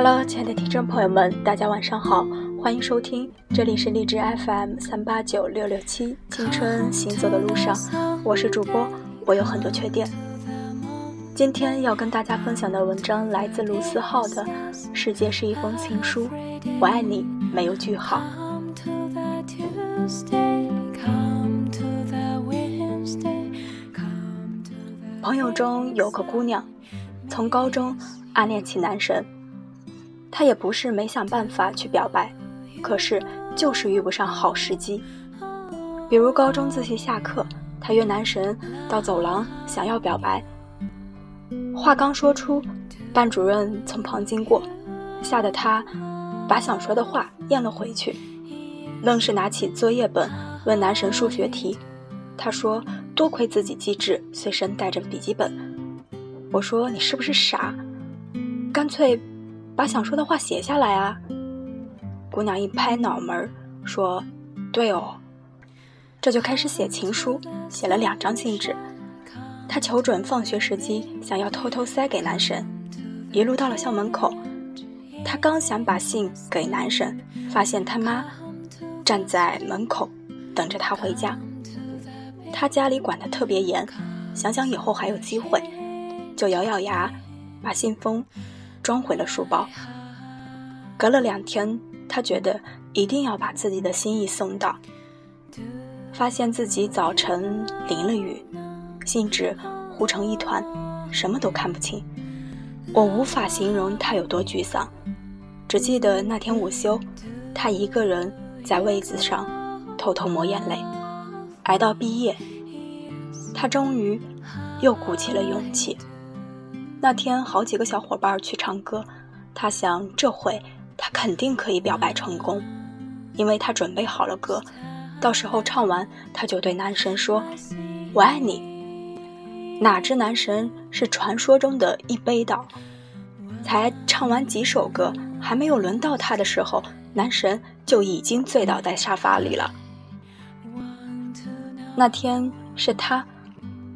Hello，亲爱的听众朋友们，大家晚上好，欢迎收听，这里是荔枝 FM 三八九六六七，青春行走的路上，我是主播，我有很多缺点。今天要跟大家分享的文章来自卢思浩的《世界是一封情书》，我爱你没有句号。朋友中有个姑娘，从高中暗恋起男神。她也不是没想办法去表白，可是就是遇不上好时机。比如高中自习下课，她约男神到走廊想要表白，话刚说出，班主任从旁经过，吓得她把想说的话咽了回去，愣是拿起作业本问男神数学题。他说。多亏自己机智，随身带着笔记本。我说你是不是傻？干脆把想说的话写下来啊！姑娘一拍脑门说：“对哦。”这就开始写情书，写了两张信纸。她求准放学时机，想要偷偷塞给男神。一路到了校门口，她刚想把信给男神，发现他妈站在门口等着她回家。他家里管得特别严，想想以后还有机会，就咬咬牙，把信封装回了书包。隔了两天，他觉得一定要把自己的心意送到。发现自己早晨淋了雨，信纸糊成一团，什么都看不清。我无法形容他有多沮丧，只记得那天午休，他一个人在位子上偷偷抹眼泪。挨到毕业，他终于又鼓起了勇气。那天好几个小伙伴去唱歌，他想这回他肯定可以表白成功，因为他准备好了歌，到时候唱完他就对男神说：“我爱你。”哪知男神是传说中的一杯倒，才唱完几首歌，还没有轮到他的时候，男神就已经醉倒在沙发里了。那天是他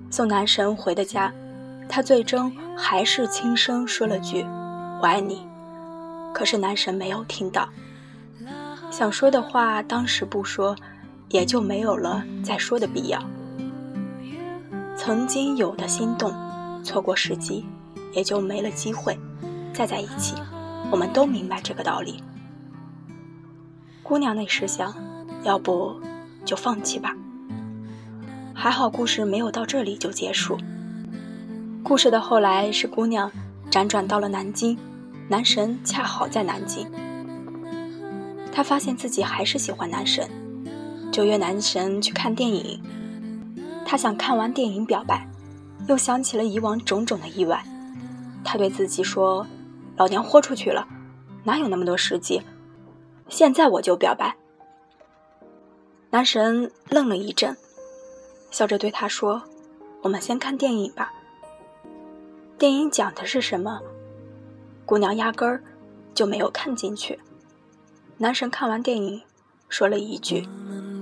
送男神回的家，他最终还是轻声说了句“我爱你”，可是男神没有听到。想说的话当时不说，也就没有了再说的必要。曾经有的心动，错过时机，也就没了机会再在一起。我们都明白这个道理。姑娘那时想，要不就放弃吧。还好，故事没有到这里就结束。故事的后来是姑娘辗转到了南京，男神恰好在南京。她发现自己还是喜欢男神，就约男神去看电影。她想看完电影表白，又想起了以往种种的意外。她对自己说：“老娘豁出去了，哪有那么多时机？现在我就表白。”男神愣了一阵。笑着对他说：“我们先看电影吧。电影讲的是什么？姑娘压根儿就没有看进去。男神看完电影，说了一句：‘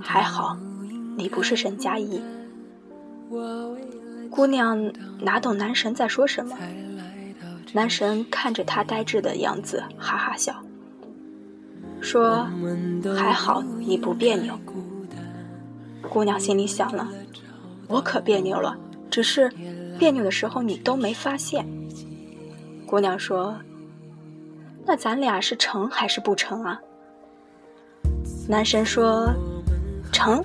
还好，你不是沈佳宜。’姑娘哪懂男神在说什么？男神看着她呆滞的样子，哈哈笑，说：‘还好你不别扭。’姑娘心里想了。”我可别扭了，只是别扭的时候你都没发现。姑娘说：“那咱俩是成还是不成啊？”男神说：“成。”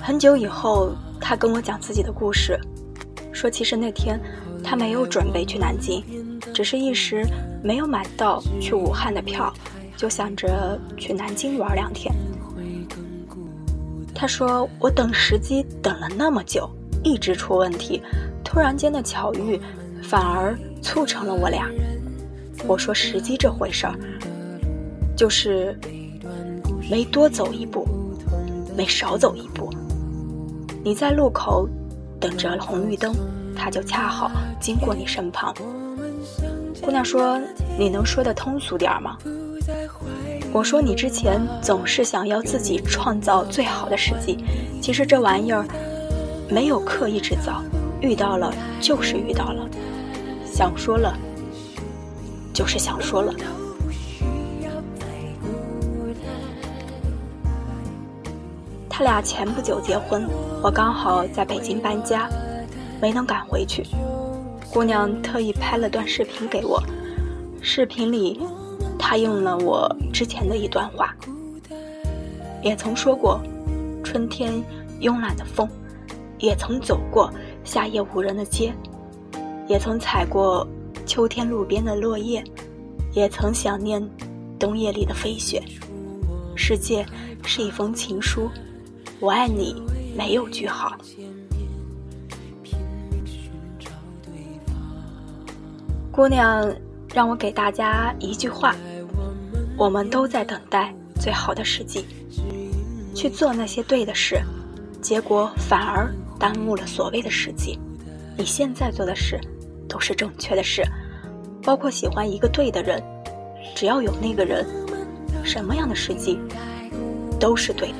很久以后，他跟我讲自己的故事，说其实那天他没有准备去南京，只是一时没有买到去武汉的票。就想着去南京玩两天。他说：“我等时机等了那么久，一直出问题，突然间的巧遇，反而促成了我俩。”我说：“时机这回事儿，就是没多走一步，没少走一步。你在路口等着红绿灯，他就恰好经过你身旁。”姑娘说：“你能说的通俗点吗？”我说你之前总是想要自己创造最好的时机，其实这玩意儿没有刻意制造，遇到了就是遇到了，想说了就是想说了。他俩前不久结婚，我刚好在北京搬家，没能赶回去。姑娘特意拍了段视频给我，视频里他用了我之前的一段话，也曾说过，春天慵懒的风。也曾走过夏夜无人的街，也曾踩过秋天路边的落叶，也曾想念冬夜里的飞雪。世界是一封情书，我爱你没有句号。姑娘让我给大家一句话：我们都在等待最好的时机，去做那些对的事，结果反而。耽误了所谓的时机，你现在做的事都是正确的事，包括喜欢一个对的人，只要有那个人，什么样的时机都是对的。